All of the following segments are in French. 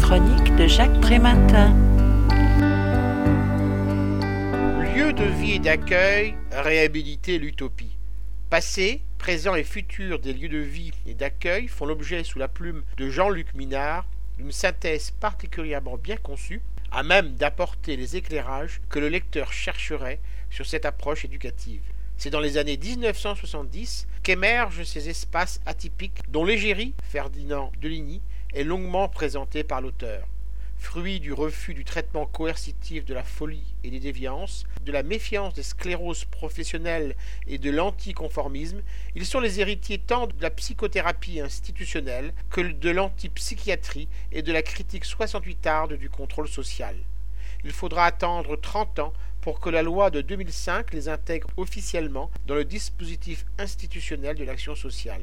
chroniques de Jacques Prématin. Lieu de vie et d'accueil, réhabiliter l'utopie. Passé, présent et futur des lieux de vie et d'accueil font l'objet sous la plume de Jean-Luc Minard d'une synthèse particulièrement bien conçue, à même d'apporter les éclairages que le lecteur chercherait sur cette approche éducative. C'est dans les années 1970 qu'émergent ces espaces atypiques dont l'égérie, Ferdinand Deligny, est longuement présenté par l'auteur. Fruit du refus du traitement coercitif de la folie et des déviances, de la méfiance des scléroses professionnelles et de l'anticonformisme, ils sont les héritiers tant de la psychothérapie institutionnelle que de l'antipsychiatrie et de la critique 68 arde du contrôle social. Il faudra attendre 30 ans pour que la loi de 2005 les intègre officiellement dans le dispositif institutionnel de l'action sociale.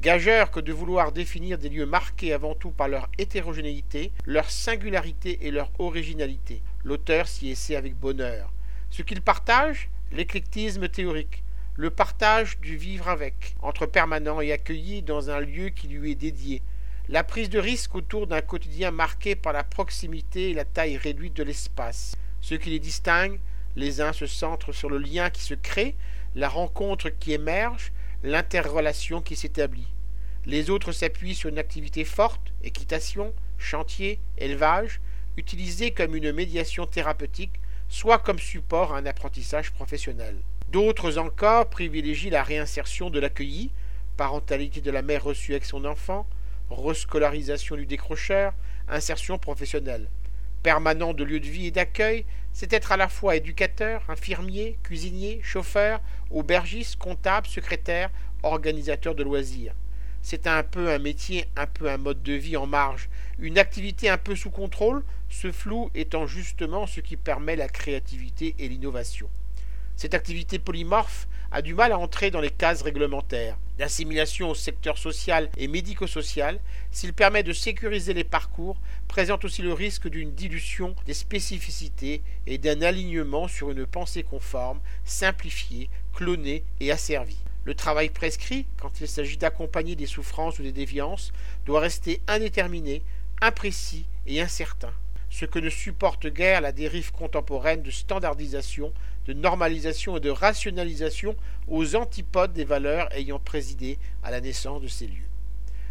Gageur que de vouloir définir des lieux marqués avant tout par leur hétérogénéité, leur singularité et leur originalité. L'auteur s'y essaie avec bonheur. Ce qu'il partage L'éclectisme théorique, le partage du vivre avec, entre permanent et accueilli dans un lieu qui lui est dédié, la prise de risque autour d'un quotidien marqué par la proximité et la taille réduite de l'espace, ce qui les distingue, les uns se centrent sur le lien qui se crée, la rencontre qui émerge, l'interrelation qui s'établit. Les autres s'appuient sur une activité forte, équitation, chantier, élevage, utilisée comme une médiation thérapeutique, soit comme support à un apprentissage professionnel. D'autres encore privilégient la réinsertion de l'accueilli, parentalité de la mère reçue avec son enfant, rescolarisation du décrocheur, insertion professionnelle permanent de lieu de vie et d'accueil, c'est être à la fois éducateur, infirmier, cuisinier, chauffeur, aubergiste, comptable, secrétaire, organisateur de loisirs. C'est un peu un métier, un peu un mode de vie en marge, une activité un peu sous contrôle, ce flou étant justement ce qui permet la créativité et l'innovation. Cette activité polymorphe a du mal à entrer dans les cases réglementaires. L'assimilation au secteur social et médico-social, s'il permet de sécuriser les parcours, présente aussi le risque d'une dilution des spécificités et d'un alignement sur une pensée conforme, simplifiée, clonée et asservie. Le travail prescrit, quand il s'agit d'accompagner des souffrances ou des déviances, doit rester indéterminé, imprécis et incertain ce que ne supporte guère la dérive contemporaine de standardisation, de normalisation et de rationalisation aux antipodes des valeurs ayant présidé à la naissance de ces lieux.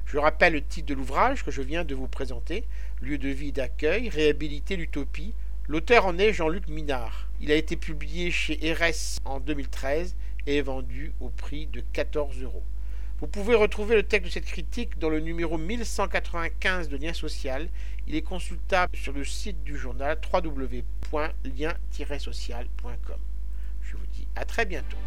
Je rappelle le titre de l'ouvrage que je viens de vous présenter, Lieu de vie d'accueil, réhabiliter l'utopie. L'auteur en est Jean-Luc Minard. Il a été publié chez RS en 2013 et est vendu au prix de 14 euros. Vous pouvez retrouver le texte de cette critique dans le numéro 1195 de Lien Social. Il est consultable sur le site du journal www.lien-social.com. Je vous dis à très bientôt.